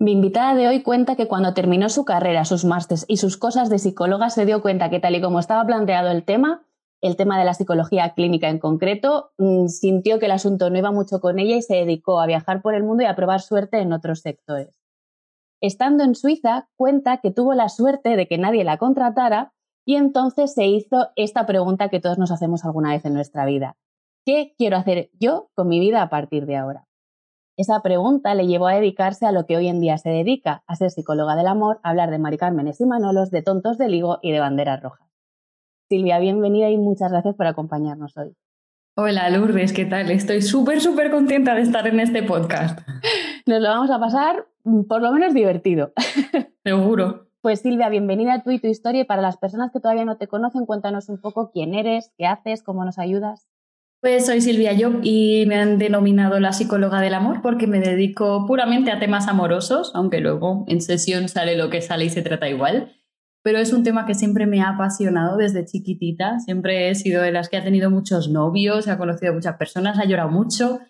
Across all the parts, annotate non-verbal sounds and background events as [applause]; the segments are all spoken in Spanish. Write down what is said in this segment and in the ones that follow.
mi invitada de hoy cuenta que cuando terminó su carrera, sus másters y sus cosas de psicóloga se dio cuenta que tal y como estaba planteado el tema, el tema de la psicología clínica en concreto, mm, sintió que el asunto no iba mucho con ella y se dedicó a viajar por el mundo y a probar suerte en otros sectores. Estando en Suiza, cuenta que tuvo la suerte de que nadie la contratara y entonces se hizo esta pregunta que todos nos hacemos alguna vez en nuestra vida. ¿Qué quiero hacer yo con mi vida a partir de ahora? Esa pregunta le llevó a dedicarse a lo que hoy en día se dedica, a ser psicóloga del amor, a hablar de Mari Cármenes y Manolos, de tontos de ligo y de banderas rojas. Silvia, bienvenida y muchas gracias por acompañarnos hoy. Hola Lourdes, ¿qué tal? Estoy súper, súper contenta de estar en este podcast. Nos lo vamos a pasar mm, por lo menos divertido. [laughs] Seguro. Pues Silvia, bienvenida a tú y tu historia y para las personas que todavía no te conocen, cuéntanos un poco quién eres, qué haces, cómo nos ayudas. Pues soy Silvia Job y me han denominado la psicóloga del amor porque me dedico puramente a temas amorosos, aunque luego en sesión sale lo que sale y se trata igual. Pero es un tema que siempre me ha apasionado desde chiquitita. Siempre he sido de las que ha tenido muchos novios, ha conocido a muchas personas, ha llorado mucho.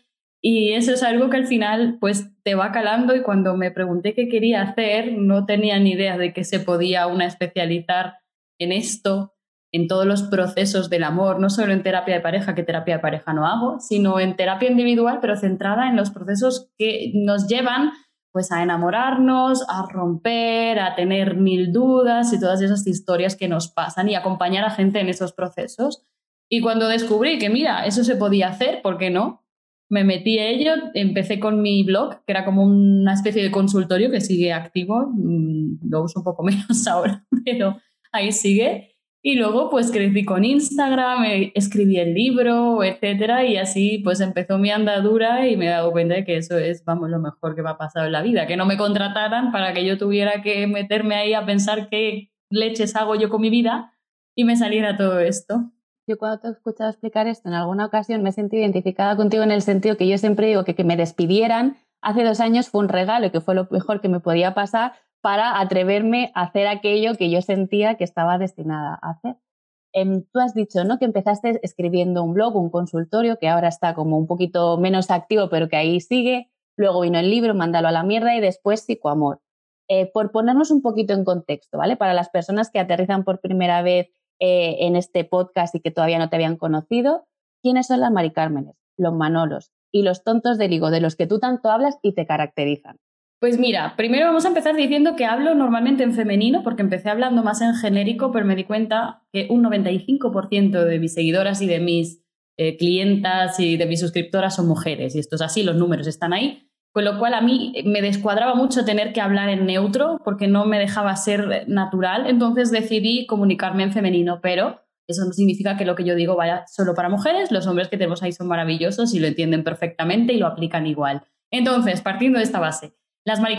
Y eso es algo que al final pues te va calando y cuando me pregunté qué quería hacer no tenía ni idea de que se podía una especializar en esto en todos los procesos del amor, no solo en terapia de pareja, que terapia de pareja no hago, sino en terapia individual, pero centrada en los procesos que nos llevan pues a enamorarnos, a romper, a tener mil dudas y todas esas historias que nos pasan y acompañar a gente en esos procesos. Y cuando descubrí que, mira, eso se podía hacer, ¿por qué no? Me metí a ello, empecé con mi blog, que era como una especie de consultorio que sigue activo, mm, lo uso un poco [laughs] menos ahora, pero ahí sigue. Y luego pues crecí con Instagram, eh, escribí el libro, etcétera, y así pues empezó mi andadura y me he dado cuenta de que eso es, vamos, lo mejor que me ha pasado en la vida, que no me contrataran para que yo tuviera que meterme ahí a pensar qué leches hago yo con mi vida y me saliera todo esto. Yo cuando te he escuchado explicar esto en alguna ocasión me he sentido identificada contigo en el sentido que yo siempre digo que que me despidieran hace dos años fue un regalo y que fue lo mejor que me podía pasar para atreverme a hacer aquello que yo sentía que estaba destinada a hacer. Em, tú has dicho ¿no? que empezaste escribiendo un blog, un consultorio, que ahora está como un poquito menos activo, pero que ahí sigue. Luego vino el libro, Mándalo a la mierda y después Psicoamor. Eh, por ponernos un poquito en contexto, ¿vale? Para las personas que aterrizan por primera vez eh, en este podcast y que todavía no te habían conocido, ¿quiénes son las Mari Cármenes, los Manolos y los tontos del higo de los que tú tanto hablas y te caracterizan? Pues mira, primero vamos a empezar diciendo que hablo normalmente en femenino, porque empecé hablando más en genérico, pero me di cuenta que un 95% de mis seguidoras y de mis eh, clientas y de mis suscriptoras son mujeres, y esto es así, los números están ahí. Con lo cual a mí me descuadraba mucho tener que hablar en neutro, porque no me dejaba ser natural, entonces decidí comunicarme en femenino, pero eso no significa que lo que yo digo vaya solo para mujeres, los hombres que tenemos ahí son maravillosos y lo entienden perfectamente y lo aplican igual. Entonces, partiendo de esta base, las Mari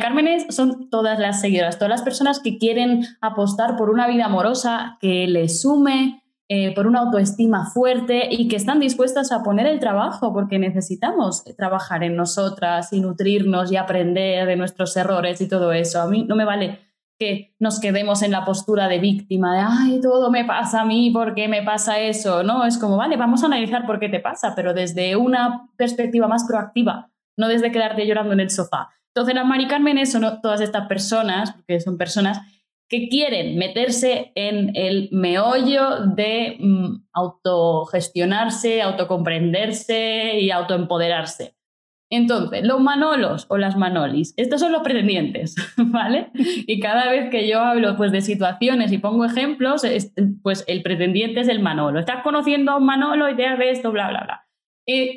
son todas las seguidoras, todas las personas que quieren apostar por una vida amorosa que les sume, eh, por una autoestima fuerte y que están dispuestas a poner el trabajo porque necesitamos trabajar en nosotras y nutrirnos y aprender de nuestros errores y todo eso. A mí no me vale que nos quedemos en la postura de víctima, de, ay, todo me pasa a mí, ¿por qué me pasa eso? No, es como, vale, vamos a analizar por qué te pasa, pero desde una perspectiva más proactiva, no desde quedarte llorando en el sofá. Entonces las Mari son todas estas personas, porque son personas que quieren meterse en el meollo de mm, autogestionarse, autocomprenderse y autoempoderarse. Entonces, los manolos o las manolis, estos son los pretendientes, [laughs] ¿vale? Y cada vez que yo hablo pues, de situaciones y pongo ejemplos, pues el pretendiente es el manolo. Estás conociendo a un manolo y te hace esto, bla, bla, bla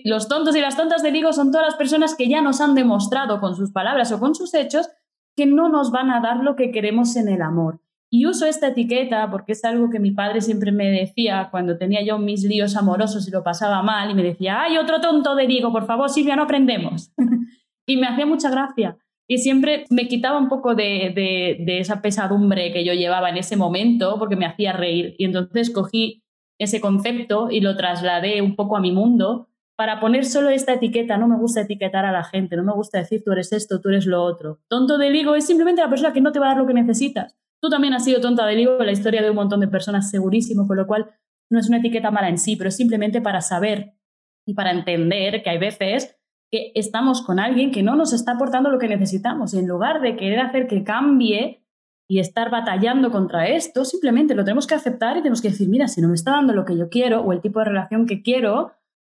los tontos y las tontas de Vigo son todas las personas que ya nos han demostrado con sus palabras o con sus hechos que no nos van a dar lo que queremos en el amor. Y uso esta etiqueta porque es algo que mi padre siempre me decía cuando tenía yo mis líos amorosos y lo pasaba mal y me decía, ay, otro tonto de Vigo, por favor, Silvia, no aprendemos. [laughs] y me hacía mucha gracia. y siempre me quitaba un poco de, de, esa pesadumbre que yo llevaba en ese momento porque me hacía reír. Y entonces cogí ese concepto y lo trasladé un poco a mi mundo para poner solo esta etiqueta. No me gusta etiquetar a la gente, no me gusta decir tú eres esto, tú eres lo otro. Tonto del higo es simplemente la persona que no te va a dar lo que necesitas. Tú también has sido tonta del higo en la historia de un montón de personas, segurísimo, con lo cual no es una etiqueta mala en sí, pero es simplemente para saber y para entender que hay veces que estamos con alguien que no nos está aportando lo que necesitamos y en lugar de querer hacer que cambie y estar batallando contra esto, simplemente lo tenemos que aceptar y tenemos que decir, mira, si no me está dando lo que yo quiero o el tipo de relación que quiero,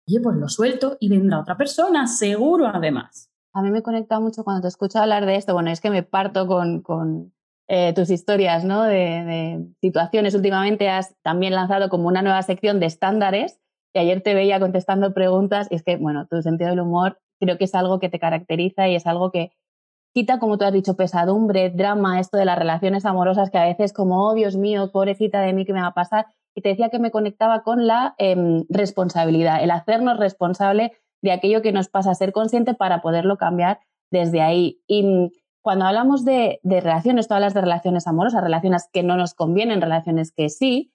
oye, pues lo suelto y vendrá otra persona, seguro además. A mí me conecta mucho cuando te escucho hablar de esto, bueno, es que me parto con, con eh, tus historias ¿no? de, de situaciones. Últimamente has también lanzado como una nueva sección de estándares y ayer te veía contestando preguntas y es que, bueno, tu sentido del humor creo que es algo que te caracteriza y es algo que quita, como tú has dicho, pesadumbre, drama, esto de las relaciones amorosas que a veces como, oh Dios mío, pobrecita de mí, ¿qué me va a pasar? Y te decía que me conectaba con la em, responsabilidad, el hacernos responsable de aquello que nos pasa, ser consciente para poderlo cambiar desde ahí. Y mm, cuando hablamos de, relaciones, tú hablas de relaciones amorosas, relaciones que no nos convienen, relaciones que sí,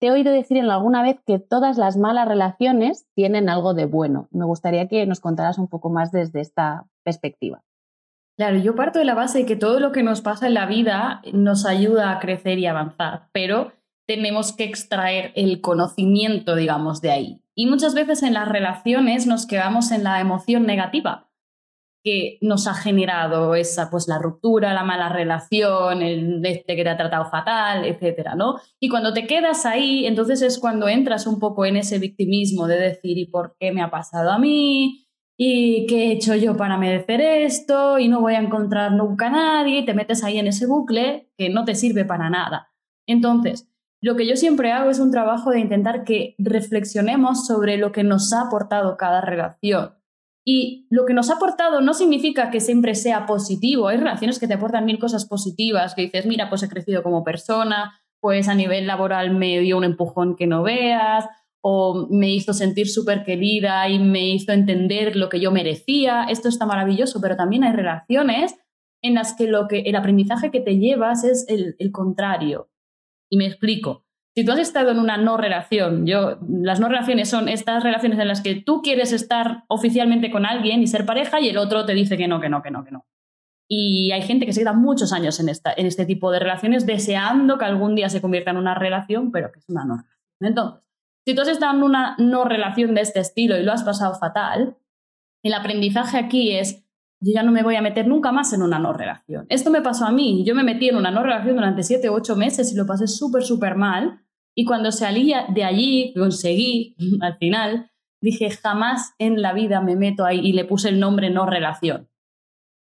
te he oído decir en alguna vez que todas las malas relaciones tienen algo de bueno. Me gustaría que nos contaras un poco más desde esta perspectiva. Claro, yo parto de la base de que todo lo que nos pasa en la vida nos ayuda a crecer y avanzar, pero tenemos que extraer el conocimiento, digamos, de ahí. Y muchas veces en las relaciones nos quedamos en la emoción negativa que nos ha generado esa, pues la ruptura, la mala relación, el este que te ha tratado fatal, etcétera, ¿no? Y cuando te quedas ahí, entonces es cuando entras un poco en ese victimismo de decir, ¿y por qué me ha pasado a mí? ¿Y qué he hecho yo para merecer esto? Y no voy a encontrar nunca a nadie, y te metes ahí en ese bucle que no te sirve para nada. Entonces, lo que yo siempre hago es un trabajo de intentar que reflexionemos sobre lo que nos ha aportado cada relación y lo que nos ha aportado no significa que siempre sea positivo. Hay relaciones que te aportan mil cosas positivas, que dices, mira, pues he crecido como persona, pues a nivel laboral me dio un empujón que no veas, o me hizo sentir súper querida y me hizo entender lo que yo merecía. Esto está maravilloso, pero también hay relaciones en las que, lo que el aprendizaje que te llevas es el, el contrario. Y me explico. Si tú has estado en una no relación, yo, las no relaciones son estas relaciones en las que tú quieres estar oficialmente con alguien y ser pareja y el otro te dice que no, que no, que no, que no. Y hay gente que se queda muchos años en, esta, en este tipo de relaciones deseando que algún día se convierta en una relación, pero que es una no relación. Entonces, si tú has estado en una no relación de este estilo y lo has pasado fatal, el aprendizaje aquí es, yo ya no me voy a meter nunca más en una no relación. Esto me pasó a mí, yo me metí en una no relación durante siete u ocho meses y lo pasé súper, súper mal y cuando salí de allí, conseguí [laughs] al final, dije, jamás en la vida me meto ahí y le puse el nombre no relación.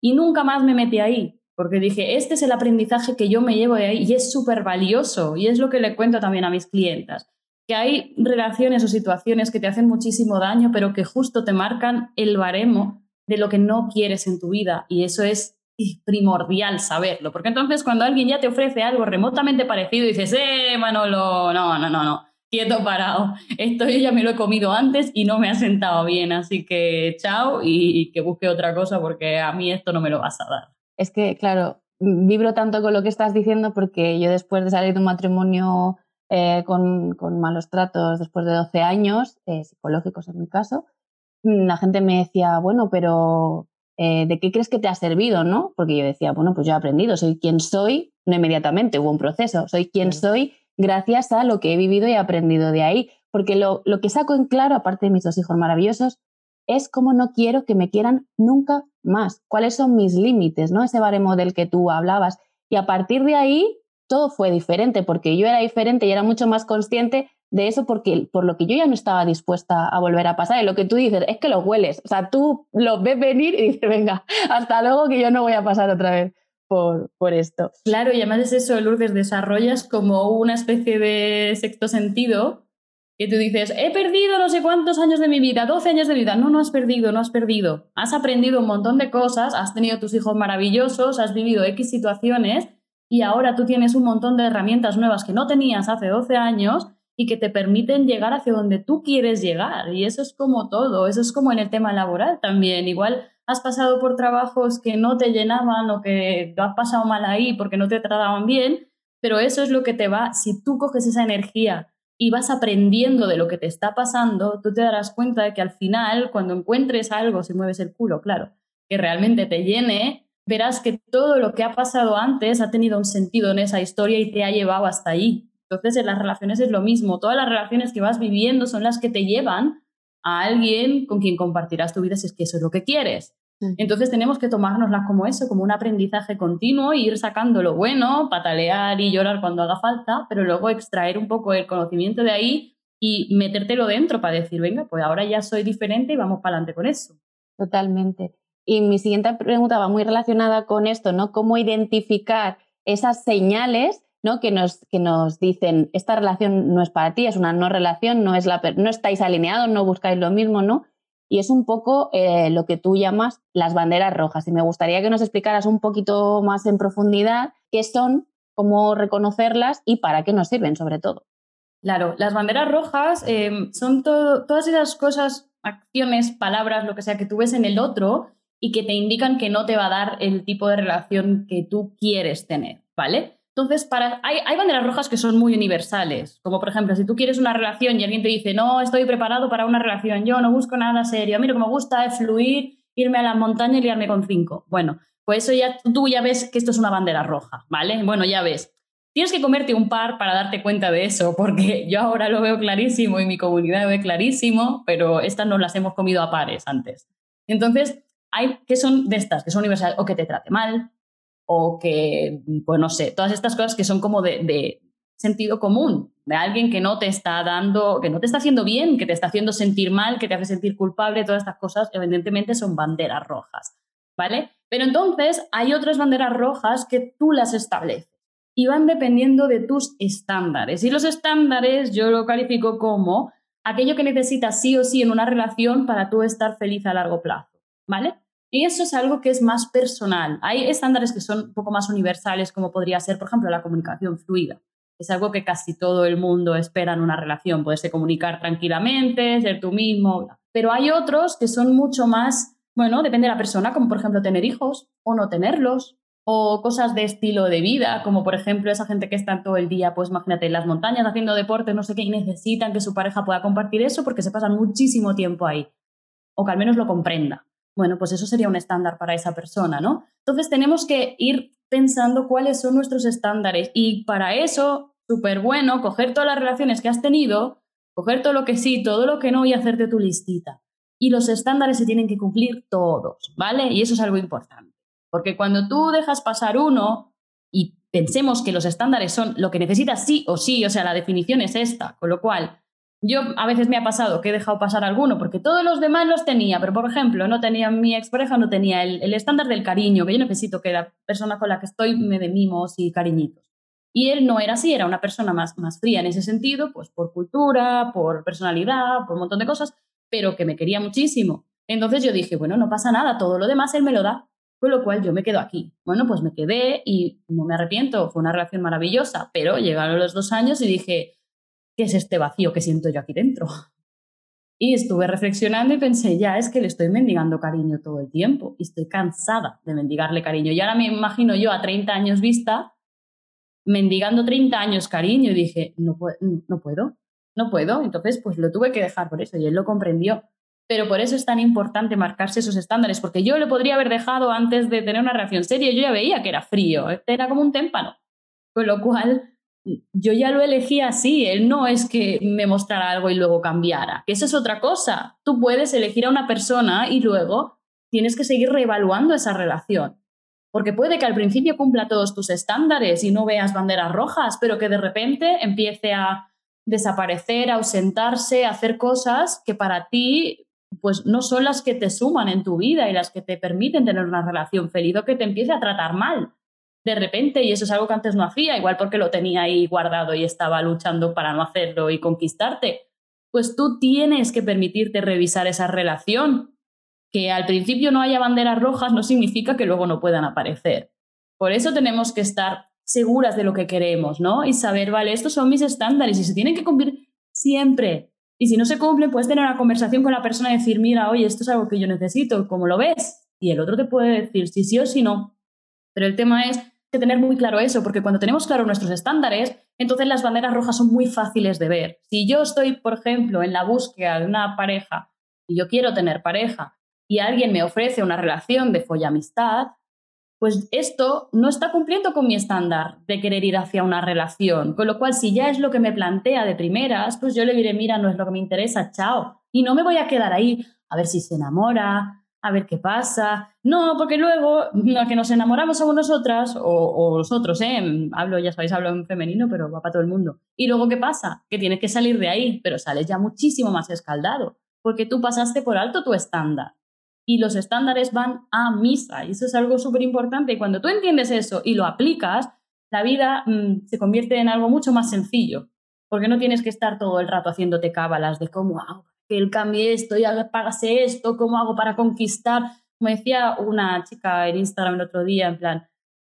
Y nunca más me metí ahí, porque dije, este es el aprendizaje que yo me llevo de ahí y es súper valioso y es lo que le cuento también a mis clientas, que hay relaciones o situaciones que te hacen muchísimo daño, pero que justo te marcan el baremo de lo que no quieres en tu vida y eso es primordial saberlo, porque entonces cuando alguien ya te ofrece algo remotamente parecido, dices, eh, Manolo, no, no, no, no, quieto parado, esto yo ya me lo he comido antes y no me ha sentado bien, así que chao y, que busque otra cosa porque a mí esto no me lo vas a dar. Es que, claro, vibro tanto con lo que estás diciendo porque yo después de salir de un matrimonio eh, con, con, malos tratos, después de 12 años, eh, psicológicos en mi caso, la gente me decía, bueno, pero eh, ¿de qué crees que te ha servido? ¿no? Porque yo decía, bueno, pues yo he aprendido, soy quien soy, no inmediatamente, hubo un proceso, soy quien soy gracias a lo que he vivido y he aprendido de ahí. Porque lo, lo que saco en claro, aparte de mis dos hijos maravillosos, es cómo no quiero que me quieran nunca más, cuáles son mis límites, ¿no? Ese baremo del que tú hablabas. Y a partir de ahí, todo fue diferente, porque yo era diferente y era mucho más consciente de eso porque por lo que yo ya no estaba dispuesta a volver a pasar. Y lo que tú dices es que lo hueles. O sea, tú lo ves venir y dices, venga, hasta luego que yo no voy a pasar otra vez por, por esto. Claro, y además es eso, Lourdes, desarrollas como una especie de sexto sentido que tú dices, he perdido no sé cuántos años de mi vida, 12 años de vida. No, no has perdido, no has perdido. Has aprendido un montón de cosas, has tenido tus hijos maravillosos, has vivido X situaciones y ahora tú tienes un montón de herramientas nuevas que no tenías hace 12 años y que te permiten llegar hacia donde tú quieres llegar. Y eso es como todo, eso es como en el tema laboral también. Igual has pasado por trabajos que no te llenaban o que lo has pasado mal ahí porque no te trataban bien, pero eso es lo que te va, si tú coges esa energía y vas aprendiendo de lo que te está pasando, tú te darás cuenta de que al final, cuando encuentres algo, si mueves el culo, claro, que realmente te llene, verás que todo lo que ha pasado antes ha tenido un sentido en esa historia y te ha llevado hasta ahí. Entonces, en las relaciones es lo mismo. Todas las relaciones que vas viviendo son las que te llevan a alguien con quien compartirás tu vida si es que eso es lo que quieres. Mm. Entonces tenemos que tomárnoslas como eso, como un aprendizaje continuo e ir sacando lo bueno, patalear y llorar cuando haga falta, pero luego extraer un poco el conocimiento de ahí y metértelo dentro para decir, venga, pues ahora ya soy diferente y vamos para adelante con eso. Totalmente. Y mi siguiente pregunta va muy relacionada con esto, ¿no? ¿Cómo identificar esas señales ¿no? que, nos, que nos dicen, esta relación no es para ti, es una no relación, no, es la, no estáis alineados, no buscáis lo mismo, ¿no? Y es un poco eh, lo que tú llamas las banderas rojas. Y me gustaría que nos explicaras un poquito más en profundidad qué son, cómo reconocerlas y para qué nos sirven, sobre todo. Claro, las banderas rojas em, son todas esas cosas, acciones, palabras, lo que sea que tú ves en el otro y que te indican que no te va a dar el tipo de relación que tú quieres tener, ¿vale? Entonces, hay, banderas rojas que son muy universales, como por ejemplo, si tú quieres una relación y alguien te dice, no, estoy preparado para una relación, yo no busco nada serio, a mí lo que me gusta es fluir, irme a la montaña y liarme con cinco. Bueno, pues eso ya tú ya ves que esto es una bandera roja, ¿vale? Bueno, ya ves. Tienes que comerte un par para darte cuenta de eso, porque [laughs] yo ahora lo veo clarísimo y mi comunidad lo ve clarísimo, pero estas no las hemos comido a pares antes. Entonces, hay que son de estas, que son universales, o que te trate mal, o que, pues no sé, todas estas cosas que son como de, sentido común, de alguien que no te está dando, que no te está haciendo bien, que te está haciendo sentir mal, que te hace sentir culpable, todas estas cosas evidentemente son banderas rojas, ¿vale? Pero entonces hay otras banderas rojas que tú las estableces y van dependiendo de tus estándares. Y los estándares yo lo califico como aquello que necesitas sí o sí en una relación para tú estar feliz a largo plazo, ¿vale? Y eso es algo que es más personal. Hay estándares que son un poco más universales, como podría ser, por ejemplo, la comunicación fluida. Es algo que casi todo el mundo espera en una relación, poderse comunicar tranquilamente, ser tú mismo. Pero hay otros que son mucho más, bueno, depende de la persona, como por ejemplo tener hijos o no tenerlos, o cosas de estilo de vida, como por ejemplo esa gente que está todo el día, pues imagínate, en las montañas haciendo deporte, no sé qué, y necesitan que su pareja pueda compartir eso porque se pasan muchísimo tiempo ahí, o que al menos lo comprenda bueno, pues eso sería un estándar para esa persona, ¿no? Entonces tenemos que ir pensando cuáles son nuestros estándares y para eso, súper bueno, coger todas las relaciones que has tenido, coger todo lo que sí, todo lo que no y hacerte tu listita. Y los estándares se tienen que cumplir todos, ¿vale? Y eso es algo importante. Porque cuando tú dejas pasar uno y pensemos que los estándares son lo que necesitas sí o sí, o sea, la definición es esta, con lo cual yo a veces me ha pasado que he dejado pasar alguno porque todos los demás los tenía, pero por ejemplo, no tenía mi expareja, no tenía el, estándar del cariño, que yo necesito que la persona con la que estoy me dé mimos y cariñitos. Y él no era así, era una persona más, más fría en ese sentido, pues por cultura, por personalidad, por un montón de cosas, pero que me quería muchísimo. Entonces yo dije, bueno, no pasa nada, todo lo demás él me lo da, con lo cual yo me quedo aquí. Bueno, pues me quedé y no me arrepiento, fue una relación maravillosa, pero llegaron los dos años y dije, ¿qué es este vacío que siento yo aquí dentro? Y estuve reflexionando y pensé, ya es que le estoy mendigando cariño todo el tiempo y estoy cansada de mendigarle cariño. Y ahora me imagino yo a 30 años vista, mendigando 30 años cariño y dije, no, no puedo, no puedo. Entonces, pues lo tuve que dejar por eso y él lo comprendió. Pero por eso es tan importante marcarse esos estándares, porque yo le podría haber dejado antes de tener una reacción seria, yo ya veía que era frío, era como un témpano. Con lo cual, yo ya lo elegí así, él no es que me mostrara algo y luego cambiara, que eso es otra cosa. Tú puedes elegir a una persona y luego tienes que seguir reevaluando esa relación. Porque puede que al principio cumpla todos tus estándares y no veas banderas rojas, pero que de repente empiece a desaparecer, a ausentarse, a hacer cosas que para ti pues no son las que te suman en tu vida y las que te permiten tener una relación feliz o que te empiece a tratar mal de repente, y eso es algo que antes no hacía, igual porque lo tenía ahí guardado y estaba luchando para no hacerlo y conquistarte, pues tú tienes que permitirte revisar esa relación. Que al principio no haya banderas rojas no significa que luego no puedan aparecer. Por eso tenemos que estar seguras de lo que queremos, ¿no? Y saber, vale, estos son mis estándares y se tienen que cumplir siempre. Y si no se cumplen, puedes tener una conversación con la persona y decir, mira, oye, esto es algo que yo necesito, ¿cómo lo ves? y el otro te puede decir si sí o si no. Pero el tema es que tener muy claro eso, porque cuando tenemos claro nuestros estándares, entonces las banderas rojas son muy fáciles de ver. Si yo estoy, por ejemplo, en la búsqueda de una pareja y yo quiero tener pareja y alguien me ofrece una relación de follamistad, pues esto no está cumpliendo con mi estándar de querer ir hacia una relación. Con lo cual, si ya es lo que me plantea de primeras, pues yo le diré, mira, no es lo que me interesa, chao. Y no me voy a quedar ahí a ver si se enamora, a ver qué pasa. No, porque luego, a que nos enamoramos somos nosotras, o, o nosotros, ¿eh? Hablo, ya sabéis, hablo en femenino, pero va para todo el mundo. Y luego, ¿qué pasa? Que tienes que salir de ahí, pero sales ya muchísimo más escaldado, porque tú pasaste por alto tu estándar y los estándares van a misa. Y eso es algo súper importante. Y cuando tú entiendes eso y lo aplicas, la vida mm, se convierte en algo mucho más sencillo. Porque no tienes que estar todo el rato haciéndote cábalas de cómo hago que él cambie esto y pagase esto, cómo hago para conquistar. Me decía una chica en Instagram el otro día, en plan,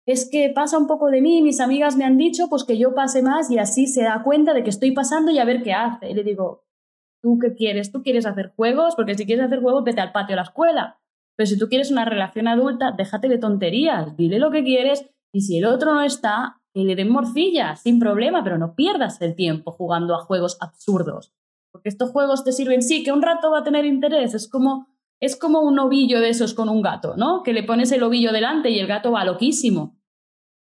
es que pasa un poco de mí, mis amigas me han dicho pues que yo pase más y así se da cuenta de que estoy pasando y a ver qué hace. Y le digo, ¿Tú qué quieres? ¿Tú quieres hacer juegos? Porque si quieres hacer juegos, vete al patio de la escuela. Pero si tú quieres una relación adulta, déjate de tonterías, dile lo que quieres y si el otro no está, que le den morcilla, sin problema, pero no pierdas el tiempo jugando a juegos absurdos. Porque estos juegos te sirven, sí, que un rato va a tener interés, es como, es como un ovillo de esos con un gato, ¿no? Que le pones el ovillo delante y el gato va loquísimo.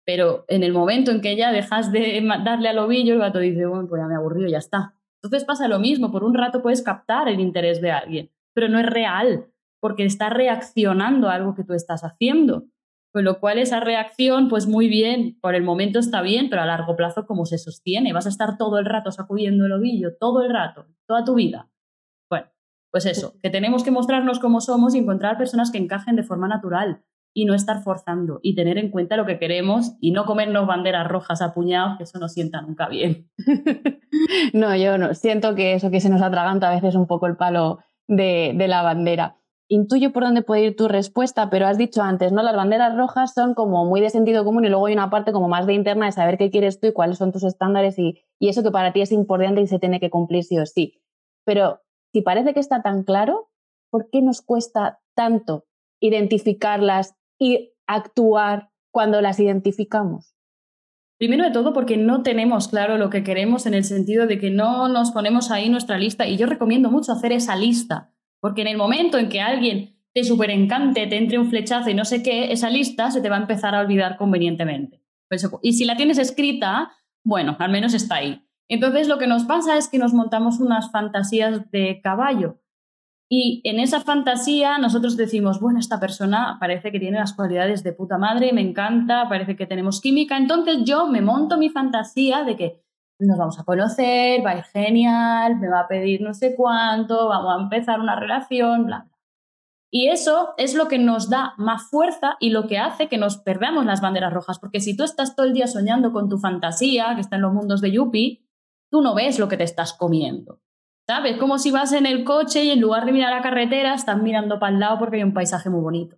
Pero en el momento en que ya dejas de darle al ovillo, el gato dice, bueno, pues ya me aburrido, ya está. Entonces pasa lo mismo, por un rato puedes captar el interés de alguien, pero no es real, porque está reaccionando a algo que tú estás haciendo. Con lo cual esa reacción, pues muy bien, por el momento está bien, pero a largo plazo, ¿cómo se sostiene? Vas a estar todo el rato sacudiendo el ovillo, todo el rato, toda tu vida. Bueno, pues eso, que tenemos que mostrarnos cómo somos y encontrar personas que encajen de forma natural y no estar forzando y tener en cuenta lo que queremos y no comernos banderas rojas a puñados, que eso no sienta nunca bien. [laughs] no, yo no. Siento que eso que se nos atraganta a veces un poco el palo de, de la bandera. Intuyo por dónde puede ir tu respuesta, pero has dicho antes, ¿no? Las banderas rojas son como muy de sentido común y luego hay una parte como más de interna de saber qué quieres tú y cuáles son tus estándares y, y eso que para ti es importante y se tiene que cumplir sí o sí. Pero si parece que está tan claro, ¿por qué nos cuesta tanto identificarlas y actuar cuando las identificamos? Primero de todo porque no tenemos claro lo que queremos en el sentido de que no nos ponemos ahí nuestra lista y yo recomiendo mucho hacer esa lista, porque en el momento en que alguien te super encante, te entre un flechazo y no sé qué, esa lista se te va a empezar a olvidar convenientemente. Y si la tienes escrita, bueno, al menos está ahí. Entonces lo que nos pasa es que nos montamos unas fantasías de caballo y en esa fantasía nosotros decimos, bueno, esta persona parece que tiene las cualidades de puta madre, me encanta, parece que tenemos química. Entonces yo me monto mi fantasía de que nos vamos a conocer, va a ir genial, me va a pedir no sé cuánto, vamos a empezar una relación, bla. Y eso es lo que nos da más fuerza y lo que hace que nos perdamos las banderas rojas. Porque si tú estás todo el día soñando con tu fantasía, que está en los mundos de Yuppie, tú no ves lo que te estás comiendo. ¿Sabes? Como si vas en el coche y en lugar de mirar la carretera, estás mirando para el lado porque hay un paisaje muy bonito.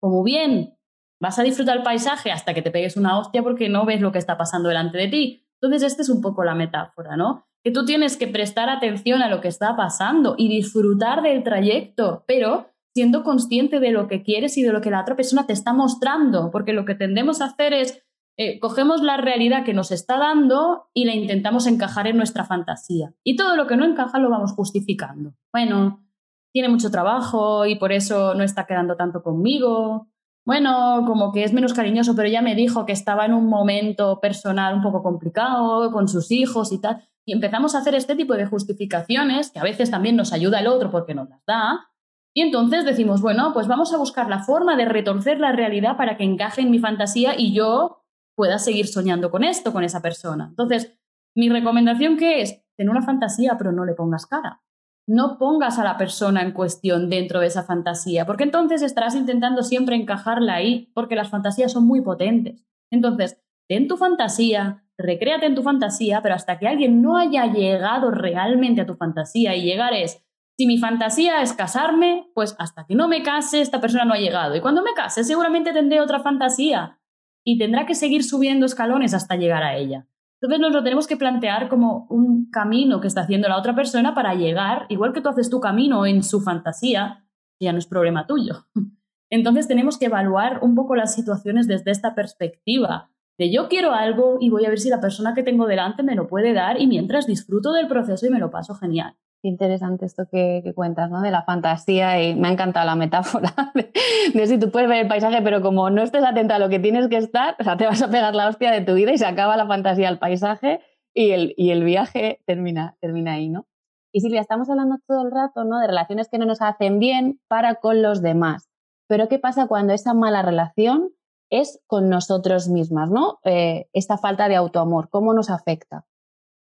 Como bien, vas a disfrutar el paisaje hasta que te pegues una hostia porque no ves lo que está pasando delante de ti. Entonces, esta es un poco la metáfora, ¿no? Que tú tienes que prestar atención a lo que está pasando y disfrutar del trayecto, pero siendo consciente de lo que quieres y de lo que la otra persona te está mostrando, porque lo que tendemos a hacer es eh, cogemos la realidad que nos está dando y la intentamos encajar en nuestra fantasía. Y todo lo que no encaja lo vamos justificando. Bueno, tiene mucho trabajo y por eso no está quedando tanto conmigo. Bueno, como que es menos cariñoso, pero ya me dijo que estaba en un momento personal un poco complicado con sus hijos y tal. Y empezamos a hacer este tipo de justificaciones, que a veces también nos ayuda el otro porque nos las da. Y entonces decimos, bueno, pues vamos a buscar la forma de retorcer la realidad para que encaje en mi fantasía y yo puedas seguir soñando con esto, con esa persona. Entonces, mi recomendación que es, ten una fantasía, pero no le pongas cara. No pongas a la persona en cuestión dentro de esa fantasía, porque entonces estarás intentando siempre encajarla ahí, porque las fantasías son muy potentes. Entonces, ten tu fantasía, recréate en tu fantasía, pero hasta que alguien no haya llegado realmente a tu fantasía y llegar es, si mi fantasía es casarme, pues hasta que no me case, esta persona no ha llegado. Y cuando me case, seguramente tendré otra fantasía y tendrá que seguir subiendo escalones hasta llegar a ella. Entonces nos lo tenemos que plantear como un camino que está haciendo la otra persona para llegar, igual que tú haces tu camino en su fantasía, ya no es problema tuyo. [laughs] Entonces tenemos que evaluar un poco las situaciones desde esta perspectiva de yo quiero algo y voy a ver si la persona que tengo delante me lo puede dar y mientras disfruto del proceso y me lo paso genial. Interesante esto que, cuentas, ¿no? De la fantasía y me ha encantado la metáfora [laughs] de, si tú puedes ver el paisaje, pero como no estés atenta a lo que tienes que estar, o sea, te vas a pegar la hostia de tu vida y se acaba la fantasía al paisaje y el, y el viaje termina, termina ahí, ¿no? Y Silvia, estamos hablando todo el rato, ¿no? De relaciones que no nos hacen bien para con los demás. Pero ¿qué pasa cuando esa mala relación es con nosotros mismas, ¿no? Eh, esta falta de autoamor, ¿cómo nos afecta?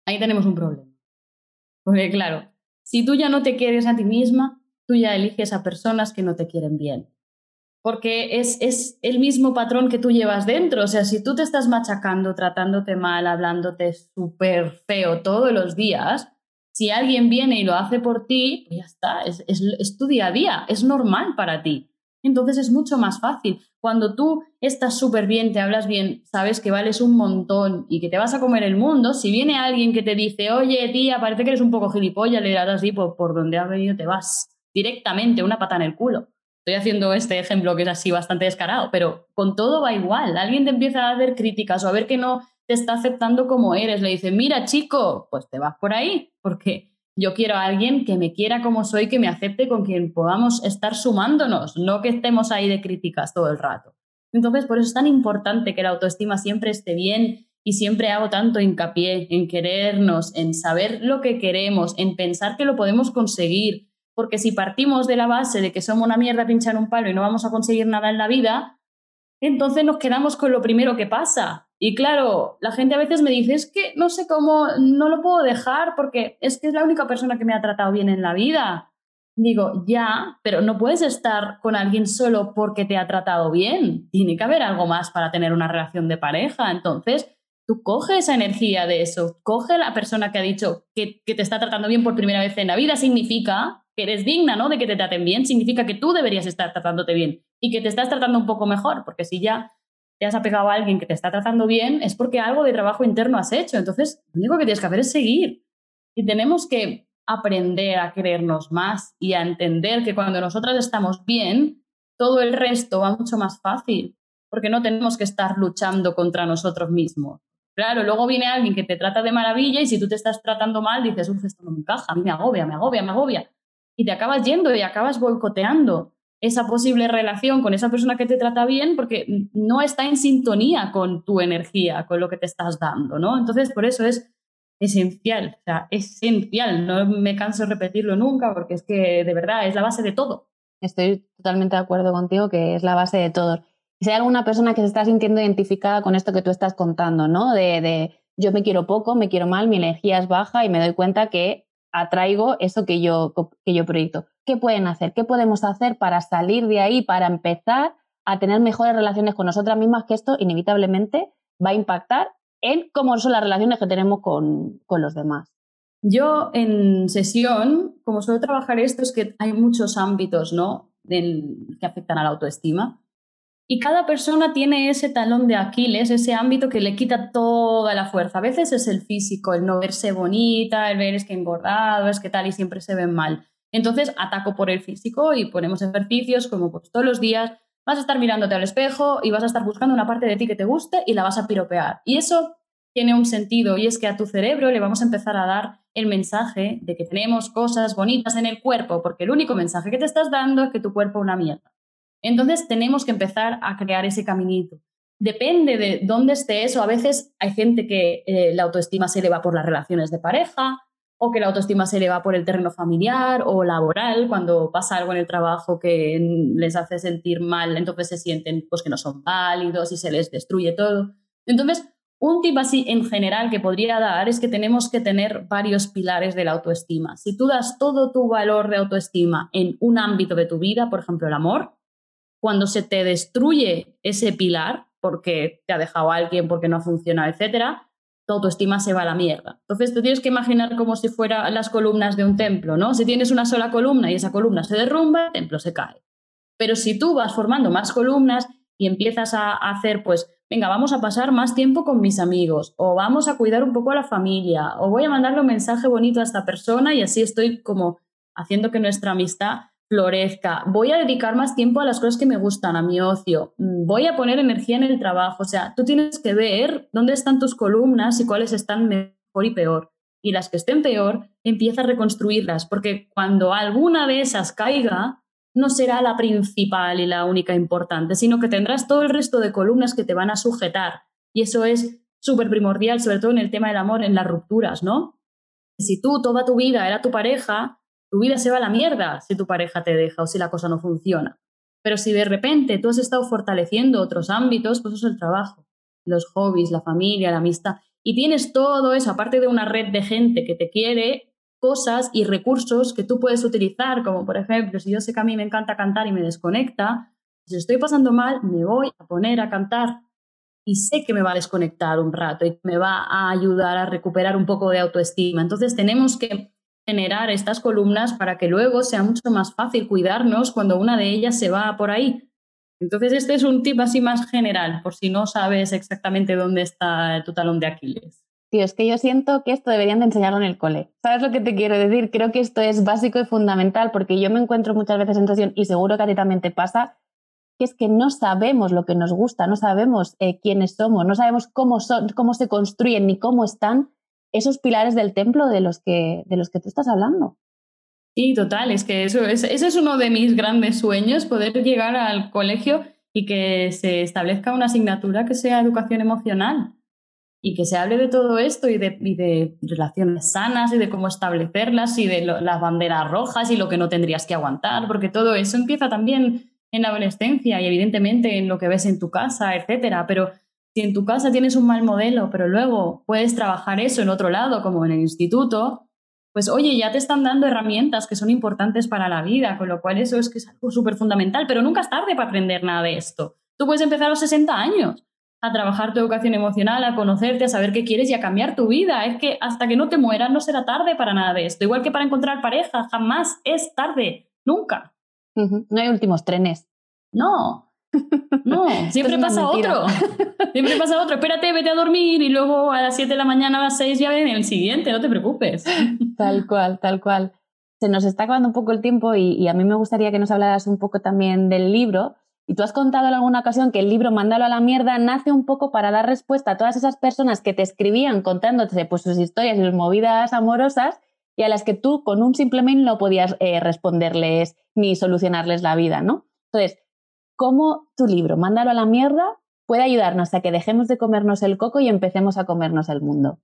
Ahí tenemos un problema. Porque claro, si tú ya no te quieres a ti misma, tú ya eliges a personas que no te quieren bien. Porque es, es el mismo patrón que tú llevas dentro. O sea, si tú te estás machacando, tratándote mal, hablándote súper feo todos los días, si alguien viene y lo hace por ti, pues ya está, es, es tu día a día, es normal para ti entonces es mucho más fácil. Cuando tú estás súper bien, te hablas bien, sabes que vales un montón y que te vas a comer el mundo, si viene alguien que te dice, oye, tía, parece que eres un poco gilipollas, le dirás así, por, por donde has venido te vas directamente, una pata en el culo. Estoy haciendo este ejemplo que es así bastante descarado, pero con todo va igual. Alguien te empieza a hacer críticas o a ver que no te está aceptando como eres. Le dice, mira, chico, pues te vas por ahí, porque yo quiero a alguien que me quiera como soy, que me acepte, con quien podamos estar sumándonos, no que estemos ahí de críticas todo el rato. Entonces, por eso es tan importante que la autoestima siempre esté bien y siempre hago tanto hincapié en querernos, en saber lo que queremos, en pensar que lo podemos conseguir, porque si partimos de la base de que somos una mierda pinchar un palo y no vamos a conseguir nada en la vida, entonces nos quedamos con lo primero que pasa, y claro, la gente a veces me dice, es que no sé cómo, no lo puedo dejar porque es que es la única persona que me ha tratado bien en la vida. Digo, ya, pero no puedes estar con alguien solo porque te ha tratado bien. Tiene que haber algo más para tener una relación de pareja. Entonces, tú coge esa energía de eso, coge la persona que ha dicho que, que te está tratando bien por primera vez en la vida, significa que eres digna, ¿no? De que te traten bien, significa que tú deberías estar tratándote bien y que te estás tratando un poco mejor, porque si ya te has apegado a alguien que te está tratando bien, es porque algo de trabajo interno has hecho. Entonces, lo único que tienes que hacer es seguir. Y tenemos que aprender a querernos más y a entender que cuando nosotras estamos bien, todo el resto va mucho más fácil, porque no tenemos que estar luchando contra nosotros mismos. Claro, luego viene alguien que te trata de maravilla y si tú te estás tratando mal, dices, uff, esto no me encaja, me agobia, me agobia, me agobia. Y te acabas yendo y acabas boicoteando esa posible relación con esa persona que te trata bien porque no está en sintonía con tu energía, con lo que te estás dando, ¿no? Entonces, por eso es esencial, o sea, esencial, no me canso de repetirlo nunca porque es que de verdad es la base de todo. Estoy totalmente de acuerdo contigo que es la base de todo. Si hay alguna persona que se está sintiendo identificada con esto que tú estás contando, ¿no? De, de yo me quiero poco, me quiero mal, mi energía es baja y me doy cuenta que atraigo eso que yo, que yo proyecto. ¿Qué pueden hacer? ¿Qué podemos hacer para salir de ahí, para empezar a tener mejores relaciones con nosotras mismas? Que esto inevitablemente va a impactar en cómo son las relaciones que tenemos con, con los demás. Yo en sesión, como suelo trabajar esto, es que hay muchos ámbitos ¿no? que afectan a la autoestima. Y cada persona tiene ese talón de Aquiles, ese ámbito que le quita toda la fuerza. A veces es el físico, el no verse bonita, el ver es que engordado, es que tal y siempre se ven mal. Entonces ataco por el físico y ponemos ejercicios como pues todos los días vas a estar mirándote al espejo y vas a estar buscando una parte de ti que te guste y la vas a piropear. Y eso tiene un sentido y es que a tu cerebro le vamos a empezar a dar el mensaje de que tenemos cosas bonitas en el cuerpo, porque el único mensaje que te estás dando es que tu cuerpo es una mierda. Entonces tenemos que empezar a crear ese caminito. Depende de dónde estés o a veces hay gente que eh, la autoestima se eleva por las relaciones de pareja o que la autoestima se eleva por el terreno familiar o laboral, cuando pasa algo en el trabajo que les hace sentir mal, entonces se sienten pues, que no son válidos y se les destruye todo. Entonces, un tip así en general que podría dar es que tenemos que tener varios pilares de la autoestima. Si tú das todo tu valor de autoestima en un ámbito de tu vida, por ejemplo el amor, cuando se te destruye ese pilar, porque te ha dejado alguien, porque no ha funcionado, etcétera, tu autoestima se va a la mierda. Entonces, tú tienes que imaginar como si fueran las columnas de un templo, ¿no? Si tienes una sola columna y esa columna se derrumba, el templo se cae. Pero si tú vas formando más columnas y empiezas a hacer, pues, venga, vamos a pasar más tiempo con mis amigos, o vamos a cuidar un poco a la familia, o voy a mandarle un mensaje bonito a esta persona y así estoy como haciendo que nuestra amistad florezca, voy a dedicar más tiempo a las cosas que me gustan, a mi ocio, mm, voy a poner energía en el trabajo. O sea, tú tienes que ver dónde están tus columnas y cuáles están mejor y peor. Y las que estén peor, empieza a reconstruirlas, porque cuando alguna de esas caiga, no será la principal y la única importante, sino que tendrás todo el resto de columnas que te van a sujetar. Y eso es súper primordial, sobre todo en el tema del amor, en las rupturas, ¿no? Si tú toda tu vida era tu pareja, tu vida se va a la mierda si tu pareja te deja o si la cosa no funciona. Pero si de repente tú has estado fortaleciendo otros ámbitos, pues eso es el trabajo, los hobbies, la familia, la amistad, y tienes todo eso, aparte de una red de gente que te quiere, cosas y recursos que tú puedes utilizar, como por ejemplo, si yo sé que a mí me encanta cantar y me desconecta, si estoy pasando mal, me voy a poner a cantar y sé que me va a desconectar un rato y me va a ayudar a recuperar un poco de autoestima. Entonces tenemos que generar estas columnas para que luego sea mucho más fácil cuidarnos cuando una de ellas se va por ahí. Entonces este es un tip así más general, por si no sabes exactamente dónde está tu talón de Aquiles. Tío, es que yo siento que esto deberían de enseñarlo en el cole. ¿Sabes lo que te quiero decir? Creo que esto es básico y fundamental porque yo me encuentro muchas veces en situación, y seguro que a ti también te pasa, que es que no sabemos lo que nos gusta, no sabemos eh, quiénes somos, no sabemos cómo, son, cómo se construyen ni cómo están esos pilares del templo de los que, de los que tú estás hablando. Sí, total, es que eso es, ese es uno de mis grandes sueños, poder llegar al colegio y que se establezca una asignatura que sea educación emocional y que se hable de todo esto y de, y de relaciones sanas y de cómo establecerlas y de las banderas rojas y lo que no tendrías que aguantar, porque todo eso empieza también en la adolescencia y evidentemente en lo que ves en tu casa, etcétera, pero si en tu casa tienes un mal modelo, pero luego puedes trabajar eso en otro lado, como en el instituto, pues oye, ya te están dando herramientas que son importantes para la vida, con lo cual eso es que es algo súper fundamental, pero nunca es tarde para aprender nada de esto. Tú puedes empezar a los 60 años a trabajar tu educación emocional, a conocerte, a saber qué quieres y a cambiar tu vida. Es que hasta que no te mueras no será tarde para nada de esto. Igual que para encontrar pareja, jamás es tarde, nunca. No hay últimos trenes. No, no, [laughs] siempre pasa otro. [laughs] Siempre pasa otro. Espérate, vete a dormir y luego a las 7 de la mañana a las 6 ya viene el siguiente, no te preocupes. [laughs] Tal cual, tal cual. Se nos está acabando un poco el tiempo y, a mí me gustaría que nos hablaras un poco también del libro. Y tú has contado en alguna ocasión que el libro Mándalo a la mierda nace un poco para dar respuesta a todas esas personas que te escribían contándote pues, sus historias y sus movidas amorosas y a las que tú con un simple mail no podías eh, responderles ni solucionarles la vida, ¿no? Entonces, cómo tu libro, Mándalo a la mierda, puede ayudarnos a que dejemos de comernos el coco y empecemos a comernos el mundo.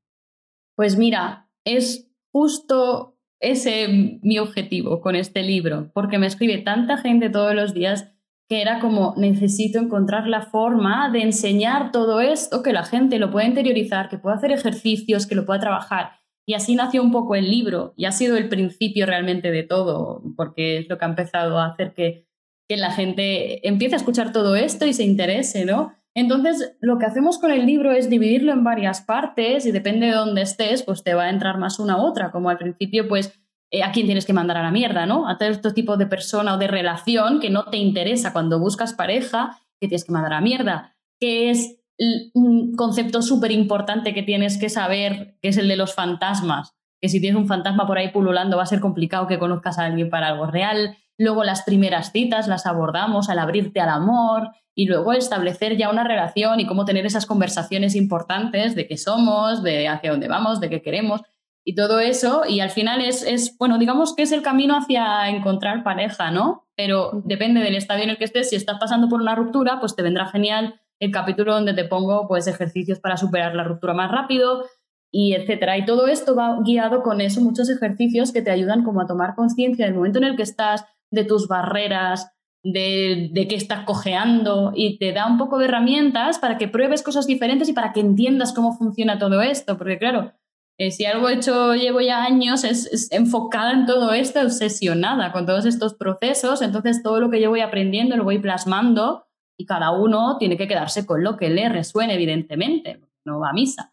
Pues mira, es justo ese mi objetivo con este libro, porque me escribe tanta gente todos los días que era como necesito encontrar la forma de enseñar todo esto, que la gente lo pueda interiorizar, que pueda hacer ejercicios, que lo pueda trabajar. Y así nació un poco el libro y ha sido el principio realmente de todo, porque es lo que ha empezado a hacer que que la gente empiece a escuchar todo esto y se interese, ¿no? Entonces, lo que hacemos con el libro es dividirlo en varias partes y depende de dónde estés, pues te va a entrar más una u otra, como al principio, pues eh, a quién tienes que mandar a la mierda, ¿no? A todo este tipo de persona o de relación que no te interesa cuando buscas pareja, que tienes que mandar a la mierda, que es un concepto súper importante que tienes que saber, que es el de los fantasmas, que si tienes un fantasma por ahí pululando va a ser complicado que conozcas a alguien para algo real. Luego las primeras citas las abordamos al abrirte al amor y luego establecer ya una relación y cómo tener esas conversaciones importantes de qué somos, de hacia dónde vamos, de qué queremos y todo eso. Y al final es, es, bueno, digamos que es el camino hacia encontrar pareja, ¿no? Pero depende del estadio en el que estés. Si estás pasando por una ruptura, pues te vendrá genial el capítulo donde te pongo pues ejercicios para superar la ruptura más rápido, y etcétera. Y todo esto va guiado con eso, muchos ejercicios que te ayudan como a tomar conciencia del momento en el que estás, de tus barreras, de, de que estás cojeando y te da un poco de herramientas para que pruebes cosas diferentes y para que entiendas cómo funciona todo esto. Porque claro, eh, si algo he hecho llevo ya años es, enfocada en todo esto, obsesionada con todos estos procesos, entonces todo lo que yo voy aprendiendo lo voy plasmando y cada uno tiene que quedarse con lo que le resuene, evidentemente, no va a misa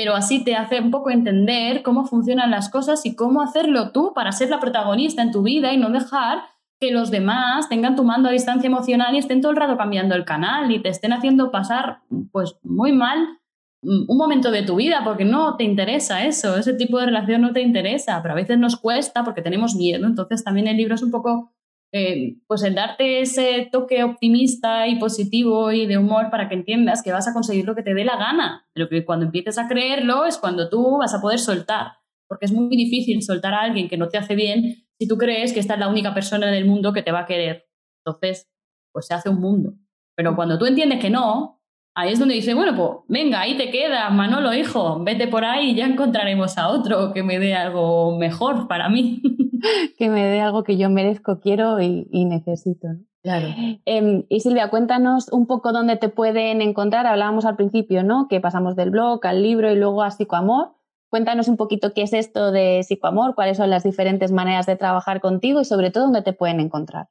pero así te hace un poco entender cómo funcionan las cosas y cómo hacerlo tú para ser la protagonista en tu vida y no dejar que los demás tengan tu mando a distancia emocional y estén todo el rato cambiando el canal y te estén haciendo pasar pues muy mal mm, un momento de tu vida porque no te interesa eso, ese tipo de relación no te interesa, pero a veces nos cuesta porque tenemos miedo. Entonces también el libro es un poco eh, pues el darte ese toque optimista y positivo y de humor para que entiendas que vas a conseguir lo que te dé la gana. Pero que cuando empieces a creerlo es cuando tú vas a poder soltar. Porque es muy difícil soltar a alguien que no te hace bien si tú crees que esta es la única persona en el mundo que te va a querer. Entonces, pues se hace un mundo. Pero cuando tú entiendes que no, ahí es donde dice, bueno, pues venga, ahí te quedas, Manolo, hijo, vete por ahí y ya encontraremos a otro que me dé algo mejor para mí. [laughs] que me dé algo que yo merezco, quiero y, necesito. Claro. Em, y Silvia, cuéntanos un poco dónde te pueden encontrar. Hablábamos al principio, ¿no? Que pasamos del blog al libro y luego a psicoamor. Cuéntanos un poquito qué es esto de psicoamor, cuáles son las diferentes maneras de trabajar contigo y sobre todo dónde te pueden encontrar.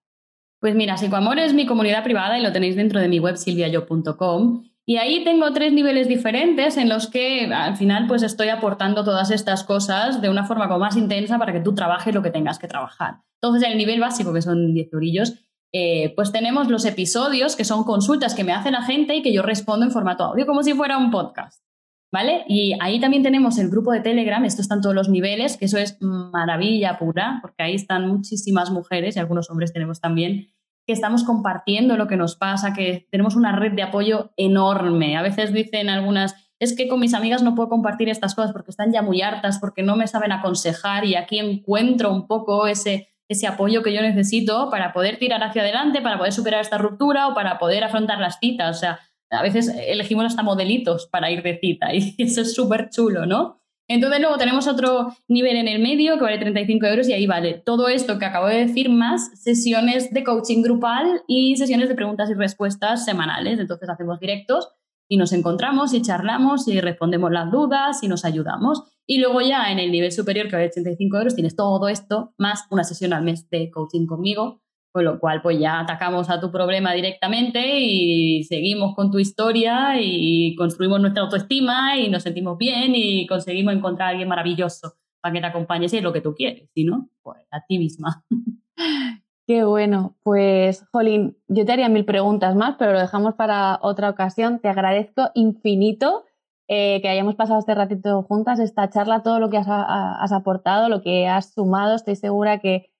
Pues mira, Psicoamor es mi comunidad privada y lo tenéis dentro de mi web silviayo.com. Y ahí tengo tres niveles diferentes en los que al final pues estoy aportando todas estas cosas de una forma como más intensa para que tú trabajes lo que tengas que trabajar. Entonces, en el nivel básico, que son 10 eurillos, eh, pues tenemos los episodios que son consultas que me hace la gente y que yo respondo en formato audio, como si fuera un podcast. ¿Vale? Y ahí también tenemos el grupo de Telegram, esto está en todos los niveles, que eso es maravilla pura, porque ahí están muchísimas mujeres y algunos hombres tenemos también, que estamos compartiendo lo que nos pasa, que tenemos una red de apoyo enorme. A veces dicen algunas, es que con mis amigas no puedo compartir estas cosas porque están ya muy hartas, porque no me saben aconsejar y aquí encuentro un poco ese, ese apoyo que yo necesito para poder tirar hacia adelante, para poder superar esta ruptura o para poder afrontar las citas. O sea, a veces elegimos hasta modelitos para ir de cita y [laughs] eso es súper chulo, ¿no? Entonces luego tenemos otro nivel en el medio que vale 35 euros y ahí vale todo esto que acabo de decir más sesiones de coaching grupal y sesiones de preguntas y respuestas semanales. Entonces hacemos directos y nos encontramos y charlamos y respondemos las dudas y nos ayudamos. Y luego ya en el nivel superior que vale 85 euros tienes todo esto más una sesión al mes de coaching conmigo con lo cual, pues ya atacamos a tu problema directamente y seguimos con tu historia y construimos nuestra autoestima y nos sentimos bien y conseguimos encontrar a alguien maravilloso para que te acompañe si es lo que tú quieres, si no, pues a ti misma. [laughs] Qué bueno, pues Jolín, yo te haría mil preguntas más, pero lo dejamos para otra ocasión. Te agradezco infinito eh, que hayamos pasado este ratito juntas, esta charla, todo lo que has, has aportado, lo que has sumado. Estoy segura que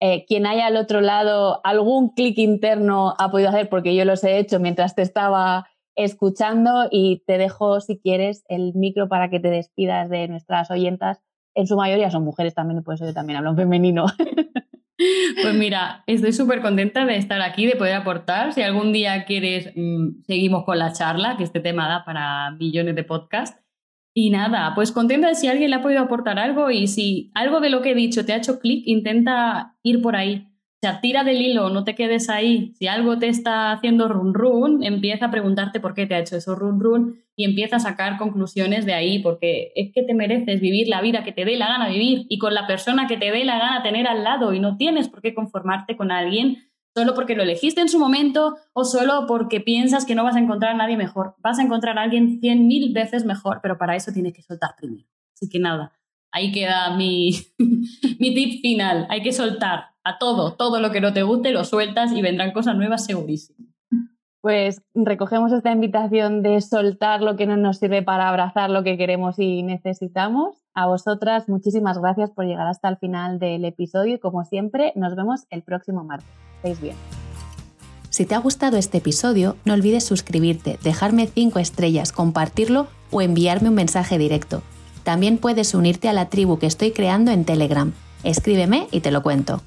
eh, quien haya al otro lado algún clic interno ha podido hacer, porque yo los he hecho mientras te estaba escuchando y te dejo, si quieres, el micro para que te despidas de nuestras oyentas. En su mayoría son mujeres también, por eso yo también hablo en femenino. [laughs] Pues mira, estoy súper contenta de estar aquí, de poder aportar. Si algún día quieres, mm, seguimos con la charla, que este tema da para millones de podcasts. Y nada, pues contenta de si alguien le ha podido aportar algo y si algo de lo que he dicho te ha hecho clic, intenta ir por ahí. O sea, tira del hilo, no te quedes ahí. Si algo te está haciendo run run, empieza a preguntarte por qué te ha hecho eso run run y empieza a sacar conclusiones de ahí, porque es que te mereces vivir la vida que te dé la gana vivir y con la persona que te dé la gana tener al lado y no tienes por qué conformarte con alguien solo porque lo elegiste en su momento o solo porque piensas que no vas a encontrar a nadie mejor. Vas a encontrar a alguien cien mil veces mejor, pero para eso tienes que soltar primero. Así que nada, ahí queda mi, [laughs] mi tip final. Hay que soltar a todo, todo lo que no te guste, lo sueltas y vendrán cosas nuevas segurísimo. Pues recogemos esta invitación de soltar lo que no nos sirve para abrazar lo que queremos y necesitamos. A vosotras, muchísimas gracias por llegar hasta el final del episodio y como siempre, nos vemos el próximo martes. Si te ha gustado este episodio, no olvides suscribirte, dejarme 5 estrellas, compartirlo o enviarme un mensaje directo. También puedes unirte a la tribu que estoy creando en Telegram. Escríbeme y te lo cuento.